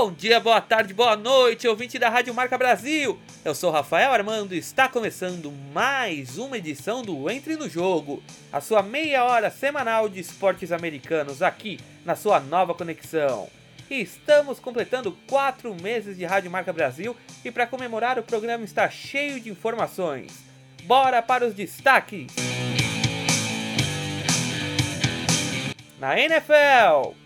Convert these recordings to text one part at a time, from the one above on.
Bom dia, boa tarde, boa noite, ouvinte da Rádio Marca Brasil. Eu sou Rafael Armando e está começando mais uma edição do Entre no Jogo, a sua meia hora semanal de esportes americanos aqui na sua nova conexão. Estamos completando quatro meses de Rádio Marca Brasil e para comemorar o programa está cheio de informações. Bora para os destaques! Na NFL,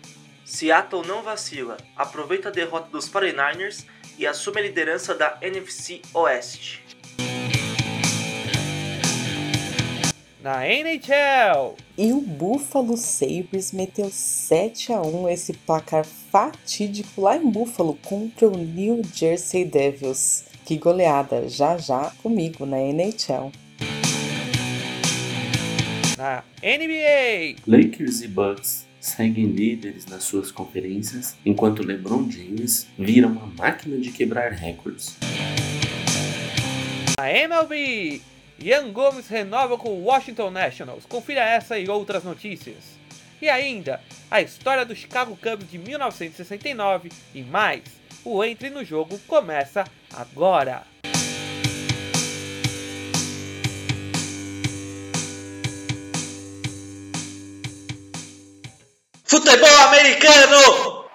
Seattle não vacila, aproveita a derrota dos 49ers e assume a liderança da NFC Oeste. Na NHL, e o Buffalo Sabres meteu 7 a 1 esse placar fatídico lá em Buffalo contra o New Jersey Devils. Que goleada, já já comigo na NHL. Na NBA, Lakers e Bucks seguem líderes nas suas conferências, enquanto LeBron James vira uma máquina de quebrar recordes. Na MLB, Ian Gomes renova com o Washington Nationals. Confira essa e outras notícias. E ainda, a história do Chicago Cubs de 1969 e mais. O Entre no Jogo começa agora. Futebol americano!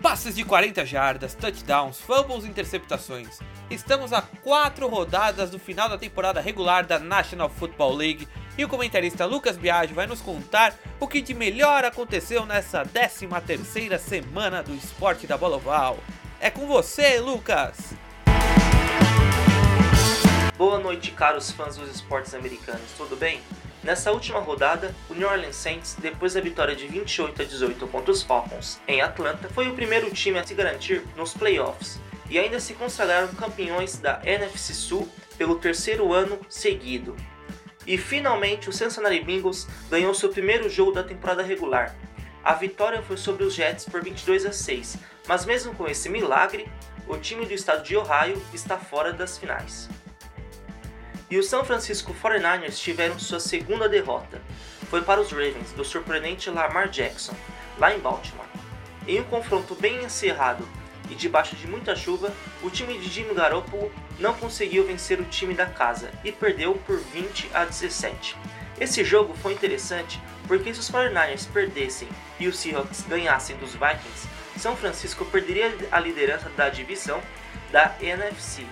Passes de 40 jardas, touchdowns, fumbles e interceptações. Estamos a quatro rodadas do final da temporada regular da National Football League e o comentarista Lucas Biagio vai nos contar o que de melhor aconteceu nessa 13 terceira semana do esporte da bola oval. É com você, Lucas! Boa noite, caros fãs dos esportes americanos, tudo bem? Nessa última rodada, o New Orleans Saints, depois da vitória de 28 a 18 contra os Falcons em Atlanta, foi o primeiro time a se garantir nos playoffs e ainda se consagraram campeões da NFC Sul pelo terceiro ano seguido. E finalmente o Cincinnati Bengals ganhou seu primeiro jogo da temporada regular. A vitória foi sobre os Jets por 22 a 6, mas mesmo com esse milagre, o time do estado de Ohio está fora das finais. E os San Francisco 49ers tiveram sua segunda derrota. Foi para os Ravens do surpreendente Lamar Jackson, lá em Baltimore. Em um confronto bem encerrado e debaixo de muita chuva, o time de Jimmy Garoppolo não conseguiu vencer o time da casa e perdeu por 20 a 17. Esse jogo foi interessante porque se os 49ers perdessem e os Seahawks ganhassem dos Vikings, São Francisco perderia a liderança da divisão da NFC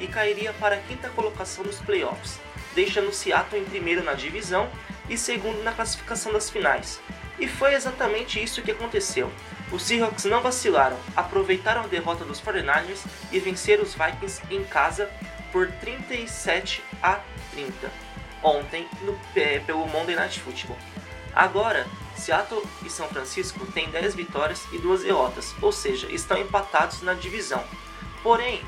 e cairia para a quinta colocação dos playoffs, deixando Seattle em primeiro na divisão e segundo na classificação das finais. E foi exatamente isso que aconteceu. Os Seahawks não vacilaram, aproveitaram a derrota dos 49ers e venceram os Vikings em casa por 37 a 30 ontem no, é, pelo Monday Night Football. Agora, Seattle e São Francisco têm 10 vitórias e 2 derrotas, ou seja, estão empatados na divisão. Porém,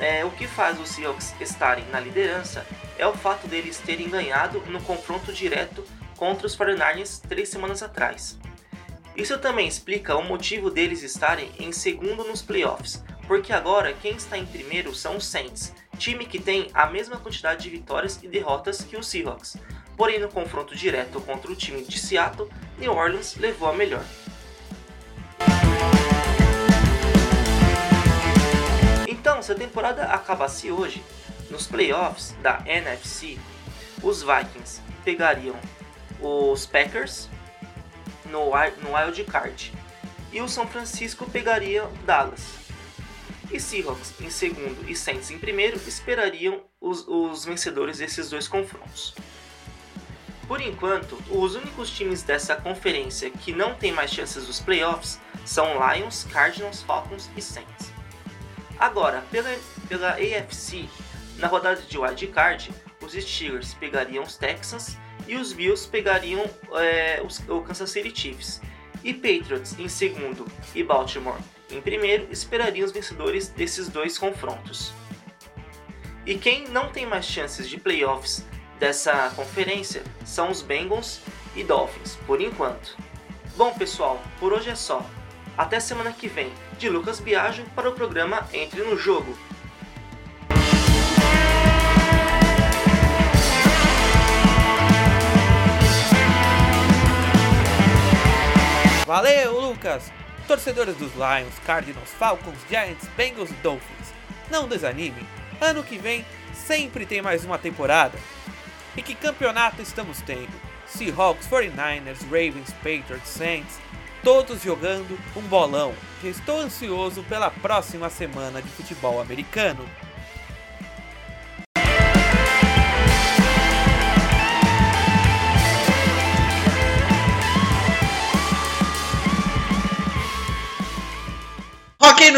é, o que faz os Seahawks estarem na liderança é o fato deles terem ganhado no confronto direto contra os 49ers três semanas atrás. Isso também explica o motivo deles estarem em segundo nos playoffs, porque agora quem está em primeiro são os Saints, time que tem a mesma quantidade de vitórias e derrotas que os Seahawks. Porém, no confronto direto contra o time de Seattle, New Orleans levou a melhor. Então, se a temporada acabasse hoje, nos playoffs da NFC, os Vikings pegariam os Packers no, no Wild Card e o São Francisco pegaria Dallas. E Seahawks em segundo e Saints em primeiro esperariam os, os vencedores desses dois confrontos. Por enquanto, os únicos times dessa conferência que não têm mais chances dos playoffs são Lions, Cardinals, Falcons e Saints. Agora, pela, pela AFC, na rodada de wild card, os Steelers pegariam os Texans e os Bills pegariam é, os, o Kansas City Chiefs. E Patriots em segundo e Baltimore em primeiro esperariam os vencedores desses dois confrontos. E quem não tem mais chances de playoffs dessa conferência são os Bengals e Dolphins, por enquanto. Bom pessoal, por hoje é só. Até semana que vem, de Lucas Biagio para o programa Entre no Jogo. Valeu, Lucas! Torcedores dos Lions, Cardinals, Falcons, Giants, Bengals e Dolphins, não desanimem. Ano que vem sempre tem mais uma temporada. E que campeonato estamos tendo? Seahawks, 49ers, Ravens, Patriots, Saints, todos jogando um bolão. Já estou ansioso pela próxima semana de futebol americano.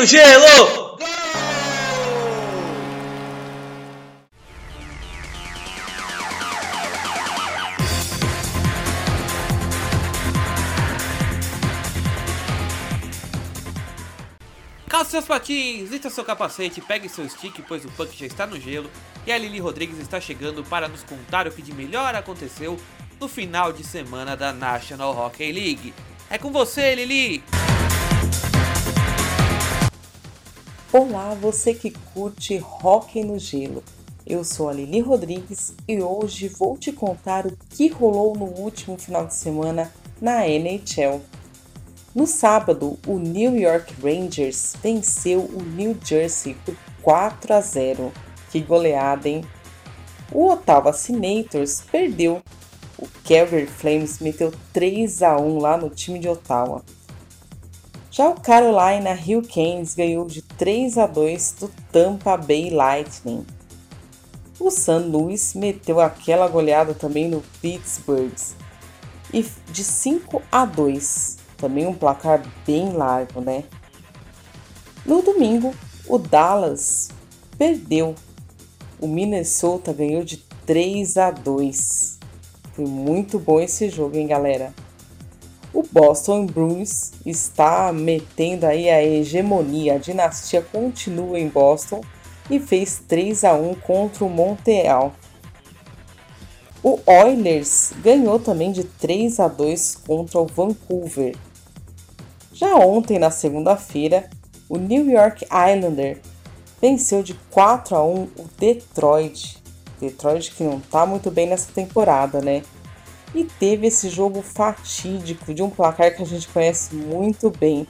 No gelo! Calce seus patins, lista seu capacete, pegue seu stick, pois o punk já está no gelo e a Lili Rodrigues está chegando para nos contar o que de melhor aconteceu no final de semana da National Hockey League. É com você, Lili! Olá, você que curte Hockey no Gelo. Eu sou a Lili Rodrigues e hoje vou te contar o que rolou no último final de semana na NHL. No sábado, o New York Rangers venceu o New Jersey por 4 a 0. Que goleada, hein? O Ottawa Senators perdeu. O Calgary Flames meteu 3 a 1 lá no time de Ottawa. Já o Carolina Hurricanes ganhou de 3 a 2 do Tampa Bay Lightning. O St. Louis meteu aquela goleada também no Pittsburgh e de 5 a 2 também um placar bem largo, né? No domingo, o Dallas perdeu. O Minnesota ganhou de 3 a 2. Foi muito bom esse jogo, hein, galera? O Boston Bruins está metendo aí a hegemonia. A dinastia continua em Boston e fez 3 a 1 contra o Montreal. O Oilers ganhou também de 3 a 2 contra o Vancouver. Já ontem, na segunda-feira, o New York Islander venceu de 4 a 1 o Detroit. Detroit que não está muito bem nessa temporada, né? E teve esse jogo fatídico de um placar que a gente conhece muito bem.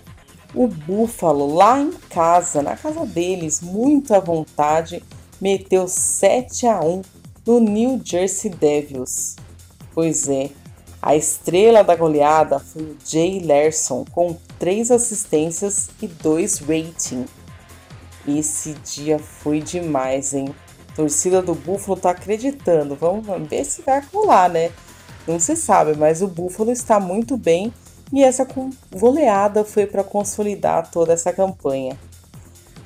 O Buffalo, lá em casa, na casa deles, muito à vontade, meteu 7 a 1 no New Jersey Devils. Pois é, a estrela da goleada foi o Jay Larson, com 3 assistências e 2 rating. Esse dia foi demais, hein? A torcida do Buffalo tá acreditando. Vamos ver se vai rolar, né? Não se sabe, mas o Buffalo está muito bem e essa goleada foi para consolidar toda essa campanha.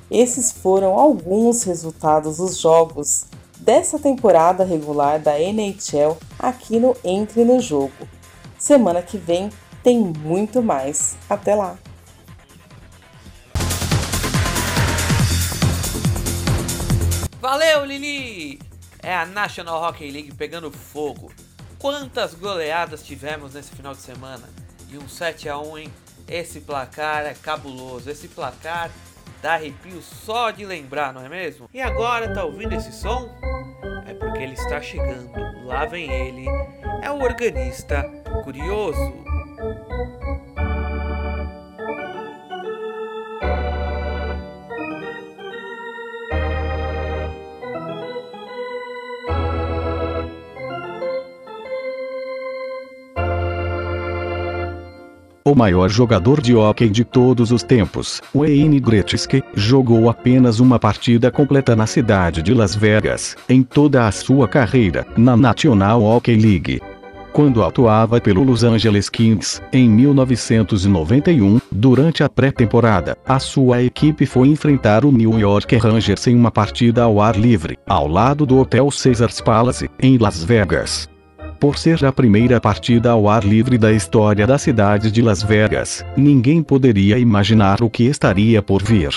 Esses foram alguns resultados dos jogos dessa temporada regular da NHL aqui no Entre no Jogo. Semana que vem tem muito mais. Até lá! Valeu, Lili! É a National Hockey League pegando fogo. Quantas goleadas tivemos nesse final de semana? E um 7 a 1 hein? Esse placar é cabuloso. Esse placar dá arrepio só de lembrar, não é mesmo? E agora, tá ouvindo esse som? É porque ele está chegando. Lá vem ele. É o organista curioso. O maior jogador de hóquei de todos os tempos, Wayne Gretzky, jogou apenas uma partida completa na cidade de Las Vegas, em toda a sua carreira, na National Hockey League. Quando atuava pelo Los Angeles Kings, em 1991, durante a pré-temporada, a sua equipe foi enfrentar o New York Rangers em uma partida ao ar livre, ao lado do Hotel Caesars Palace, em Las Vegas por ser a primeira partida ao ar livre da história da cidade de Las Vegas, ninguém poderia imaginar o que estaria por vir.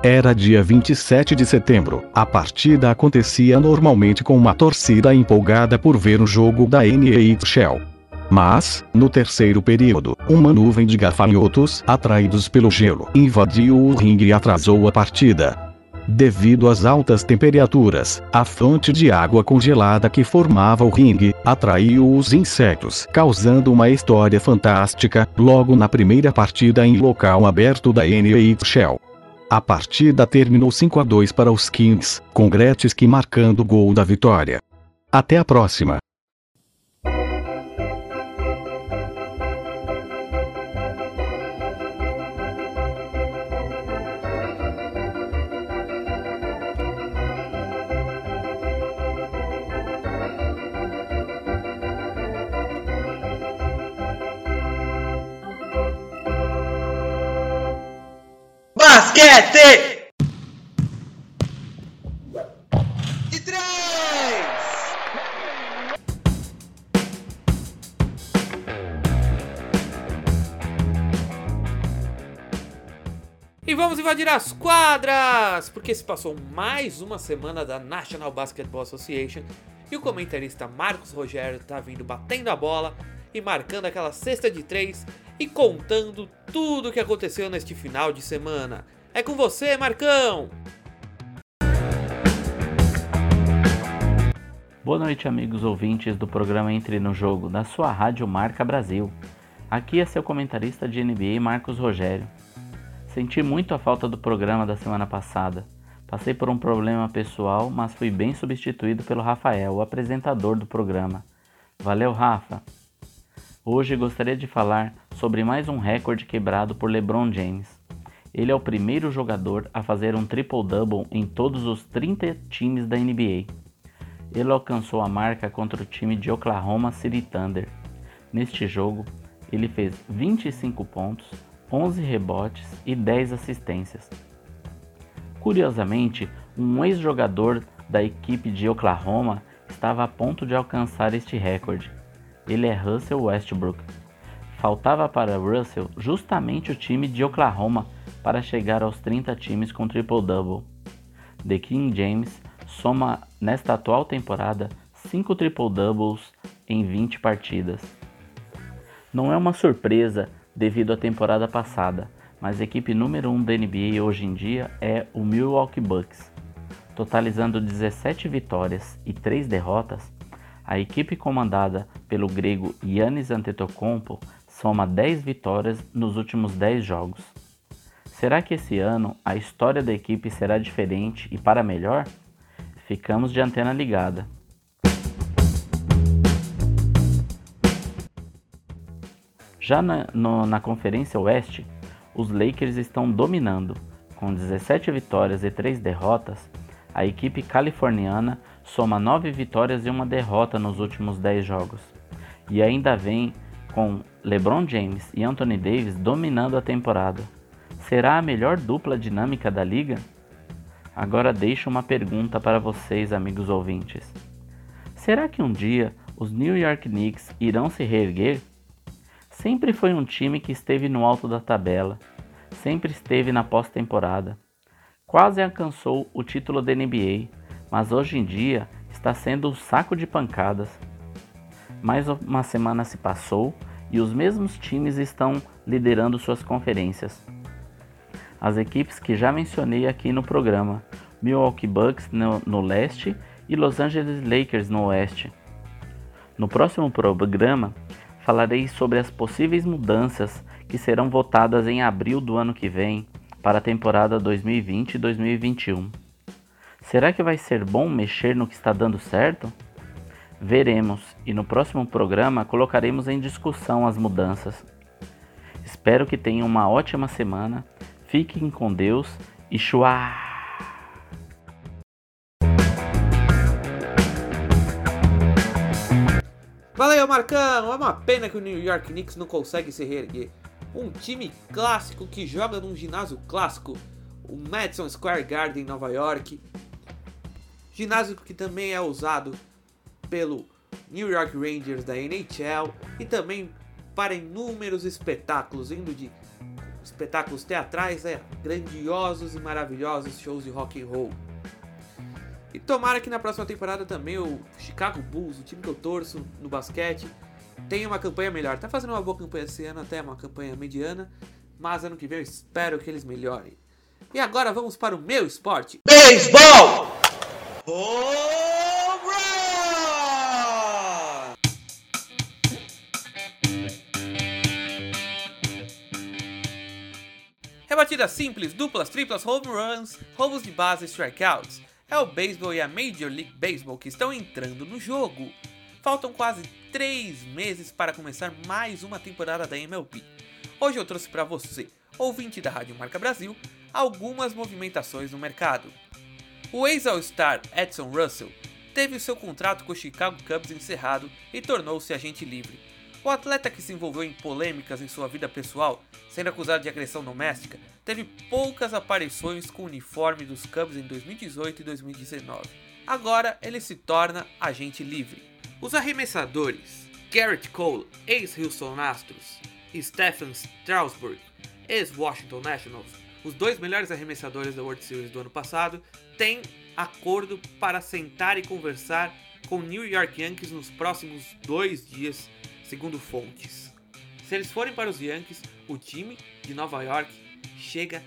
Era dia 27 de setembro. A partida acontecia normalmente com uma torcida empolgada por ver o jogo da NHL. Mas, no terceiro período, uma nuvem de gafanhotos, atraídos pelo gelo, invadiu o ringue e atrasou a partida. Devido às altas temperaturas, a fonte de água congelada que formava o ringue atraiu os insetos, causando uma história fantástica, logo na primeira partida em local aberto da NHL. A partida terminou 5 a 2 para os Kings, com Gretzky marcando o gol da vitória. Até a próxima! Basquete! E três! E vamos invadir as quadras! Porque se passou mais uma semana da National Basketball Association e o comentarista Marcos Rogério tá vindo batendo a bola e marcando aquela cesta de três e contando tudo o que aconteceu neste final de semana. É com você, Marcão! Boa noite, amigos ouvintes do programa Entre no Jogo, da sua rádio Marca Brasil. Aqui é seu comentarista de NBA, Marcos Rogério. Senti muito a falta do programa da semana passada. Passei por um problema pessoal, mas fui bem substituído pelo Rafael, o apresentador do programa. Valeu, Rafa! Hoje gostaria de falar sobre mais um recorde quebrado por LeBron James. Ele é o primeiro jogador a fazer um triple-double em todos os 30 times da NBA. Ele alcançou a marca contra o time de Oklahoma City Thunder. Neste jogo, ele fez 25 pontos, 11 rebotes e 10 assistências. Curiosamente, um ex-jogador da equipe de Oklahoma estava a ponto de alcançar este recorde. Ele é Russell Westbrook. Faltava para Russell justamente o time de Oklahoma para chegar aos 30 times com triple-double. The King James soma nesta atual temporada 5 triple-doubles em 20 partidas. Não é uma surpresa devido à temporada passada, mas a equipe número 1 um da NBA hoje em dia é o Milwaukee Bucks. Totalizando 17 vitórias e 3 derrotas, a equipe comandada pelo grego Yannis Antetokounmpo soma 10 vitórias nos últimos 10 jogos. Será que esse ano a história da equipe será diferente e para melhor? Ficamos de antena ligada. Já na, no, na Conferência Oeste, os Lakers estão dominando. Com 17 vitórias e 3 derrotas, a equipe californiana soma 9 vitórias e uma derrota nos últimos 10 jogos. E ainda vem com LeBron James e Anthony Davis dominando a temporada. Será a melhor dupla dinâmica da liga? Agora deixo uma pergunta para vocês, amigos ouvintes. Será que um dia os New York Knicks irão se reerguer? Sempre foi um time que esteve no alto da tabela, sempre esteve na pós-temporada. Quase alcançou o título da NBA, mas hoje em dia está sendo um saco de pancadas. Mais uma semana se passou e os mesmos times estão liderando suas conferências. As equipes que já mencionei aqui no programa: Milwaukee Bucks no, no leste e Los Angeles Lakers no oeste. No próximo programa, falarei sobre as possíveis mudanças que serão votadas em abril do ano que vem para a temporada 2020 e 2021. Será que vai ser bom mexer no que está dando certo? Veremos e no próximo programa colocaremos em discussão as mudanças. Espero que tenham uma ótima semana, fiquem com Deus e chua! Valeu, Marcão! É uma pena que o New York Knicks não consegue se reerguer. Um time clássico que joga num ginásio clássico, o Madison Square Garden em Nova York. Ginásio que também é usado pelo New York Rangers da NHL e também para inúmeros espetáculos, indo de espetáculos teatrais a grandiosos e maravilhosos shows de rock and roll. E tomara que na próxima temporada também o Chicago Bulls, o time que eu torço no basquete, tenha uma campanha melhor. Tá fazendo uma boa campanha esse ano, até uma campanha mediana, mas ano que vem eu espero que eles melhorem. E agora vamos para o meu esporte. Beisebol! Home Rebatidas simples, duplas, triplas, home runs, roubos de base e strikeouts. É o beisebol e a Major League Baseball que estão entrando no jogo. Faltam quase 3 meses para começar mais uma temporada da MLB. Hoje eu trouxe para você, ouvinte da Rádio Marca Brasil, algumas movimentações no mercado. O ex-All-Star Edson Russell teve o seu contrato com o Chicago Cubs encerrado e tornou-se agente livre. O atleta que se envolveu em polêmicas em sua vida pessoal, sendo acusado de agressão doméstica, teve poucas aparições com o uniforme dos Cubs em 2018 e 2019. Agora ele se torna agente livre. Os arremessadores Garrett Cole, ex-Houston Astros, e Stephen Strasburg, ex-Washington Nationals, os dois melhores arremessadores da World Series do ano passado, têm acordo para sentar e conversar com New York Yankees nos próximos dois dias, segundo fontes. Se eles forem para os Yankees, o time de Nova York chega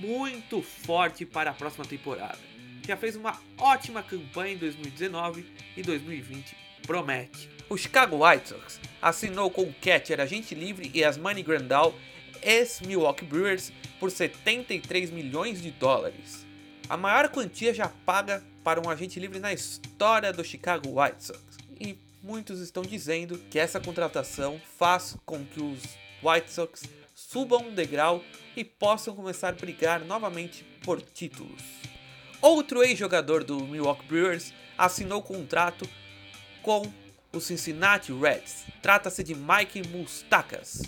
muito forte para a próxima temporada. Já fez uma ótima campanha em 2019 e 2020 promete. O Chicago White Sox assinou com o catcher agente livre e Asmani Grandal, ex-Milwaukee Brewers, por 73 milhões de dólares. A maior quantia já paga para um agente livre na história do Chicago White Sox. E muitos estão dizendo que essa contratação faz com que os White Sox subam um degrau e possam começar a brigar novamente por títulos. Outro ex-jogador do Milwaukee Brewers assinou contrato com o Cincinnati Reds. Trata-se de Mike Mustakas.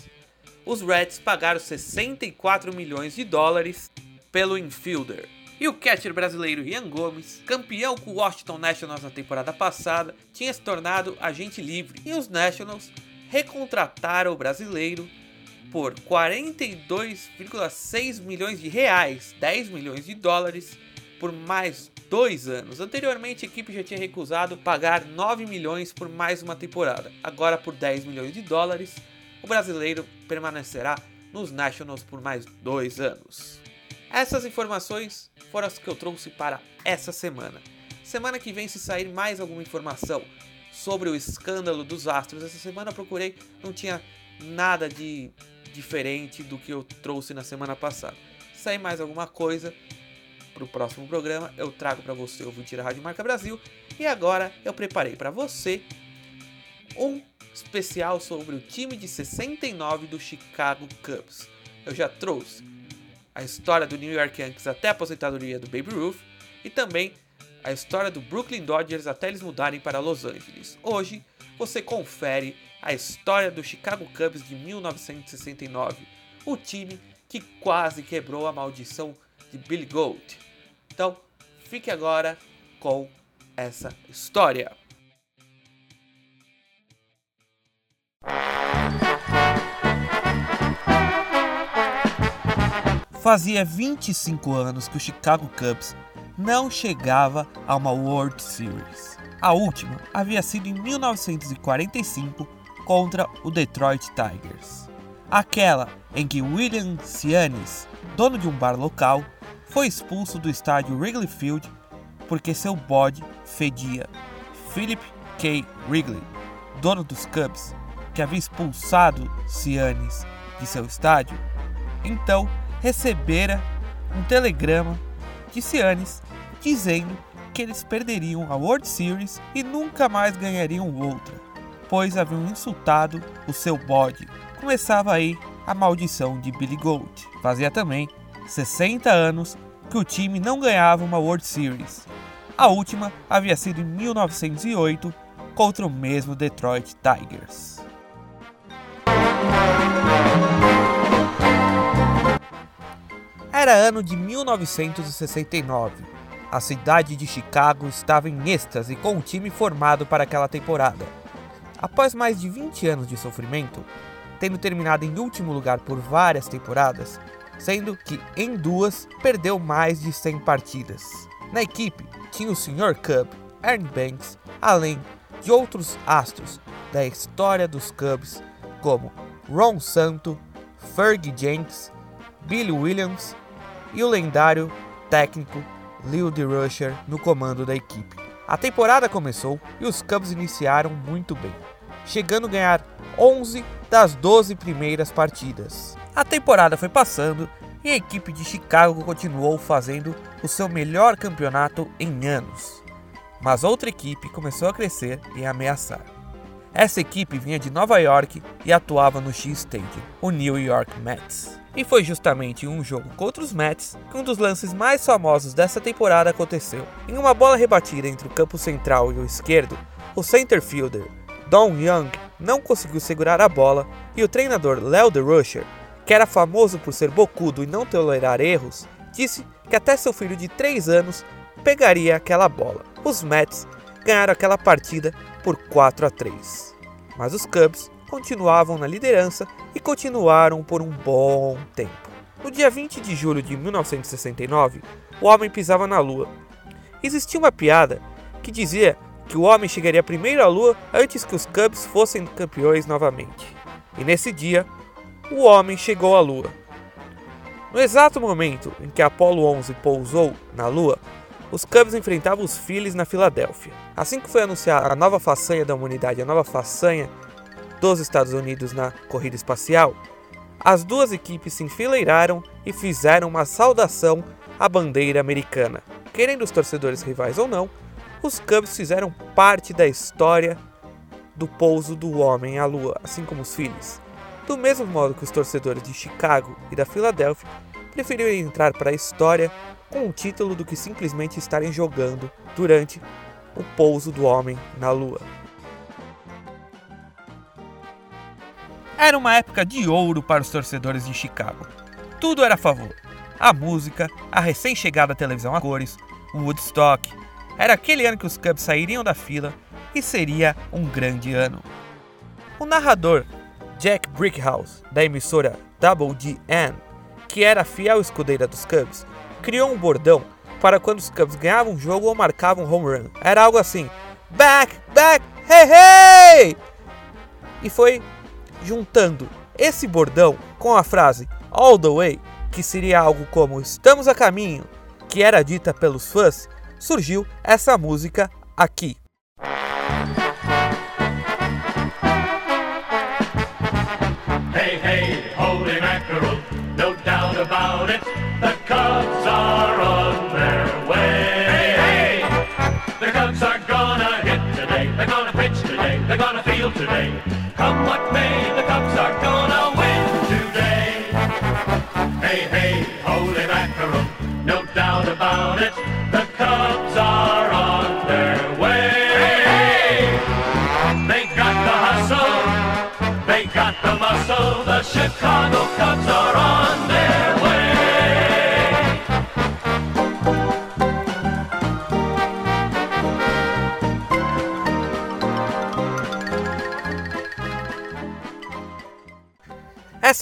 Os Reds pagaram 64 milhões de dólares pelo infielder. E o catcher brasileiro Ian Gomes, campeão com o Washington Nationals na temporada passada, tinha se tornado agente livre. E os Nationals recontrataram o brasileiro por 42,6 milhões de reais, 10 milhões de dólares, por mais dois anos. Anteriormente, a equipe já tinha recusado pagar 9 milhões por mais uma temporada. Agora, por 10 milhões de dólares, o brasileiro permanecerá nos Nationals por mais dois anos. Essas informações foram as que eu trouxe para essa semana. Semana que vem, se sair mais alguma informação sobre o escândalo dos Astros, essa semana eu procurei, não tinha nada de diferente do que eu trouxe na semana passada. Se sair mais alguma coisa, para o próximo programa eu trago para você ouvir a Rádio Marca Brasil. E agora eu preparei para você um especial sobre o time de 69 do Chicago Cubs. Eu já trouxe a história do New York Yankees até a aposentadoria do Baby Ruth e também a história do Brooklyn Dodgers até eles mudarem para Los Angeles. Hoje você confere a história do Chicago Cubs de 1969, o time que quase quebrou a maldição de Billy Goat. Então, fique agora com essa história. Fazia 25 anos que o Chicago Cubs não chegava a uma World Series. A última havia sido em 1945 contra o Detroit Tigers. Aquela em que William Cianis, dono de um bar local, foi expulso do estádio Wrigley Field porque seu bode fedia. Philip K. Wrigley, dono dos Cubs, que havia expulsado Cianis de seu estádio, então recebera um telegrama de Cianis dizendo que eles perderiam a World Series e nunca mais ganhariam outra, pois haviam insultado o seu bode. Começava aí a maldição de Billy Goat. Fazia também 60 anos que o time não ganhava uma World Series. A última havia sido em 1908 contra o mesmo Detroit Tigers. Era ano de 1969. A cidade de Chicago estava em êxtase com o time formado para aquela temporada. Após mais de 20 anos de sofrimento, tendo terminado em último lugar por várias temporadas, sendo que em duas perdeu mais de 100 partidas. Na equipe tinha o Sr. Cub, Ernie Banks, além de outros astros da história dos Cubs, como Ron Santo, Fergie Jenks, Billy Williams e o lendário técnico Leo DeRusher no comando da equipe. A temporada começou e os Cubs iniciaram muito bem, chegando a ganhar 11 das 12 primeiras partidas. A temporada foi passando e a equipe de Chicago continuou fazendo o seu melhor campeonato em anos. Mas outra equipe começou a crescer e a ameaçar. Essa equipe vinha de Nova York e atuava no X Stadium, o New York Mets. E foi justamente em um jogo contra os Mets que um dos lances mais famosos dessa temporada aconteceu. Em uma bola rebatida entre o campo central e o esquerdo, o center fielder Don Young não conseguiu segurar a bola e o treinador Leo DeRusher, que era famoso por ser bocudo e não tolerar erros, disse que até seu filho de 3 anos pegaria aquela bola. Os Mets ganharam aquela partida por 4 a 3. Mas os Cubs continuavam na liderança e continuaram por um bom tempo. No dia 20 de julho de 1969, o homem pisava na Lua. Existia uma piada que dizia que o homem chegaria primeiro à Lua antes que os Cubs fossem campeões novamente. E nesse dia, o homem chegou à Lua. No exato momento em que Apollo 11 pousou na Lua, os Cubs enfrentavam os Phillies na Filadélfia. Assim que foi anunciada a nova façanha da humanidade, a nova façanha dos Estados Unidos na corrida espacial, as duas equipes se enfileiraram e fizeram uma saudação à bandeira americana. Querendo os torcedores rivais ou não, os Cubs fizeram parte da história do pouso do homem à lua, assim como os Phillies. Do mesmo modo que os torcedores de Chicago e da Filadélfia preferiram entrar para a história com o título do que simplesmente estarem jogando durante o pouso do homem na Lua. Era uma época de ouro para os torcedores de Chicago. Tudo era a favor. A música, a recém-chegada televisão a cores, o Woodstock. Era aquele ano que os Cubs sairiam da fila e seria um grande ano. O narrador Jack Brickhouse, da emissora Double GN, que era fiel escudeira dos Cubs, criou um bordão para quando os Cubs ganhavam um jogo ou marcavam um home run. Era algo assim: back, back, hey, hey! E foi juntando esse bordão com a frase all the way, que seria algo como estamos a caminho, que era dita pelos fãs, surgiu essa música aqui.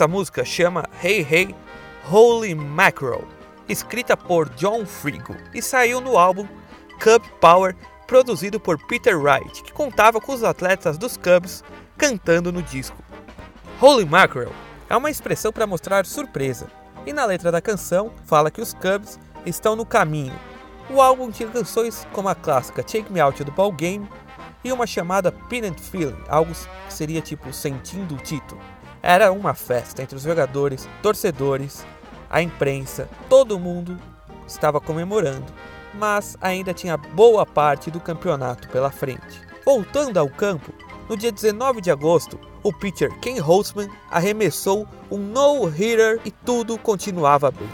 Essa música chama Hey Hey Holy Mackerel, escrita por John Frigo e saiu no álbum Cub Power, produzido por Peter Wright, que contava com os atletas dos Cubs cantando no disco. Holy Mackerel é uma expressão para mostrar surpresa, e na letra da canção fala que os Cubs estão no caminho. O álbum tinha canções como a clássica Take Me Out the Ball Game e uma chamada Peanut Feeling, algo que seria tipo sentindo o título. Era uma festa entre os jogadores, torcedores, a imprensa, todo mundo estava comemorando, mas ainda tinha boa parte do campeonato pela frente. Voltando ao campo, no dia 19 de agosto, o pitcher Ken Holtzman arremessou um no-hitter e tudo continuava bem.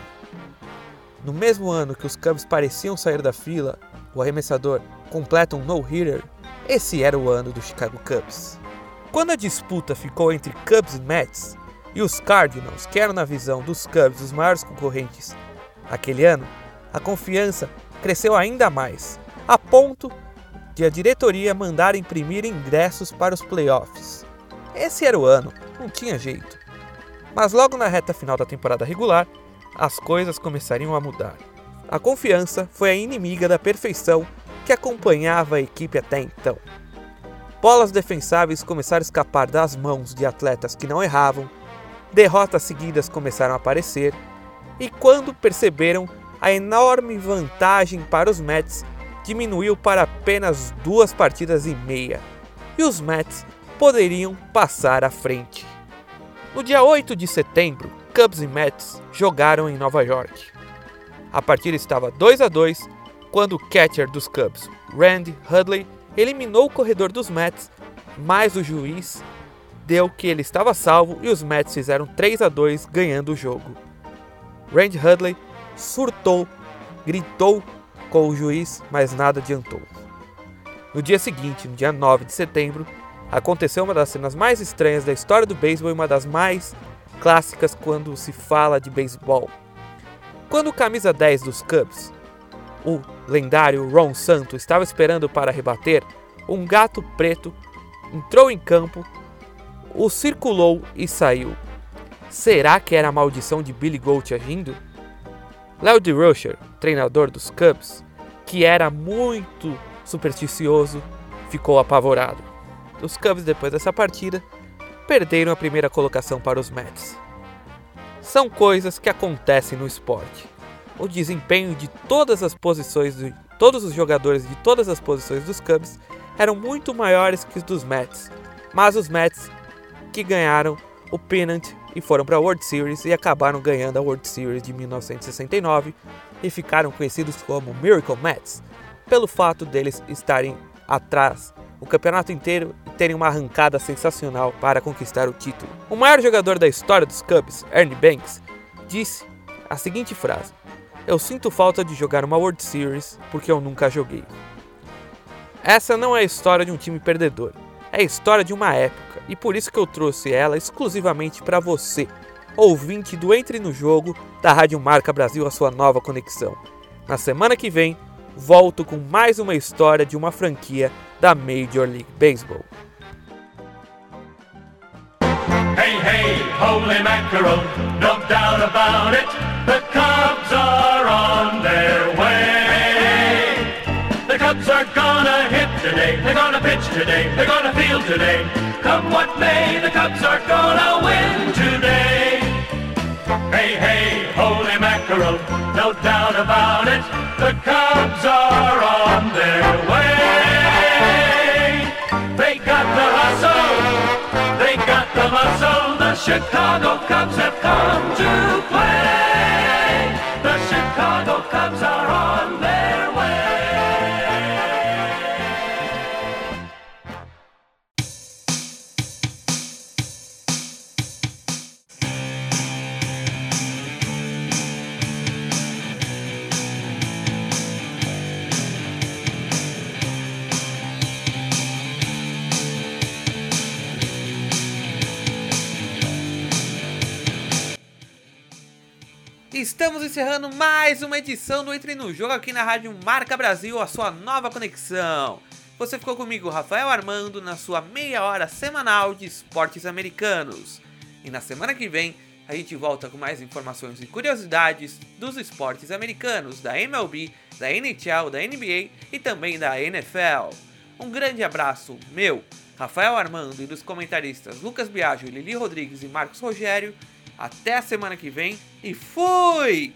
No mesmo ano que os Cubs pareciam sair da fila, o arremessador completa um no-hitter, esse era o ano do Chicago Cubs. Quando a disputa ficou entre Cubs e Mets, e os Cardinals, que eram na visão dos Cubs os maiores concorrentes aquele ano, a confiança cresceu ainda mais, a ponto de a diretoria mandar imprimir ingressos para os playoffs. Esse era o ano, não tinha jeito. Mas logo na reta final da temporada regular, as coisas começariam a mudar. A confiança foi a inimiga da perfeição que acompanhava a equipe até então. Bolas defensáveis começaram a escapar das mãos de atletas que não erravam, derrotas seguidas começaram a aparecer, e quando perceberam, a enorme vantagem para os Mets diminuiu para apenas duas partidas e meia, e os Mets poderiam passar à frente. No dia 8 de setembro, Cubs e Mets jogaram em Nova York. A partida estava 2 a 2 quando o catcher dos Cubs, Randy Hudley, eliminou o corredor dos Mets, mas o juiz deu que ele estava salvo e os Mets fizeram 3 a 2 ganhando o jogo. Randy Hudley surtou, gritou com o juiz, mas nada adiantou. No dia seguinte, no dia 9 de setembro, aconteceu uma das cenas mais estranhas da história do beisebol e uma das mais clássicas quando se fala de beisebol. Quando o camisa 10 dos Cubs, o lendário Ron Santo, estava esperando para rebater, um gato preto entrou em campo, o circulou e saiu. Será que era a maldição de Billy Goat agindo? Léo DeRocher, treinador dos Cubs, que era muito supersticioso, ficou apavorado. Os Cubs, depois dessa partida, perderam a primeira colocação para os Mets. São coisas que acontecem no esporte. O desempenho de todas as posições de todos os jogadores de todas as posições dos Cubs eram muito maiores que os dos Mets, mas os Mets que ganharam o pennant e foram para a World Series e acabaram ganhando a World Series de 1969 e ficaram conhecidos como Miracle Mets, pelo fato deles estarem atrás o campeonato inteiro e terem uma arrancada sensacional para conquistar o título. O maior jogador da história dos Cubs, Ernie Banks, disse a seguinte frase: Eu sinto falta de jogar uma World Series porque eu nunca joguei. Essa não é a história de um time perdedor, é a história de uma época e por isso que eu trouxe ela exclusivamente para você, ouvinte do Entre no Jogo da Rádio Marca Brasil, a sua nova conexão. Na semana que vem, volto com mais uma história de uma franquia da Major League Baseball. Hey, hey, holy mackerel, no doubt about it. The Cubs are on their way. The Cubs are gonna hit today. They're gonna pitch today. They're gonna field today. Come what may, the Cubs are gonna win today. Hey, hey, holy mackerel, no doubt about it. The Cubs are on their way. They got the hustle, they got the muscle. The Chicago Cubs have come to play. Encerrando mais uma edição do Entre no Jogo aqui na Rádio Marca Brasil, a sua nova conexão. Você ficou comigo, Rafael Armando, na sua meia hora semanal de esportes americanos. E na semana que vem a gente volta com mais informações e curiosidades dos esportes americanos, da MLB, da NHL, da NBA e também da NFL. Um grande abraço meu, Rafael Armando, e dos comentaristas Lucas Biagio, Lili Rodrigues e Marcos Rogério. Até a semana que vem e fui!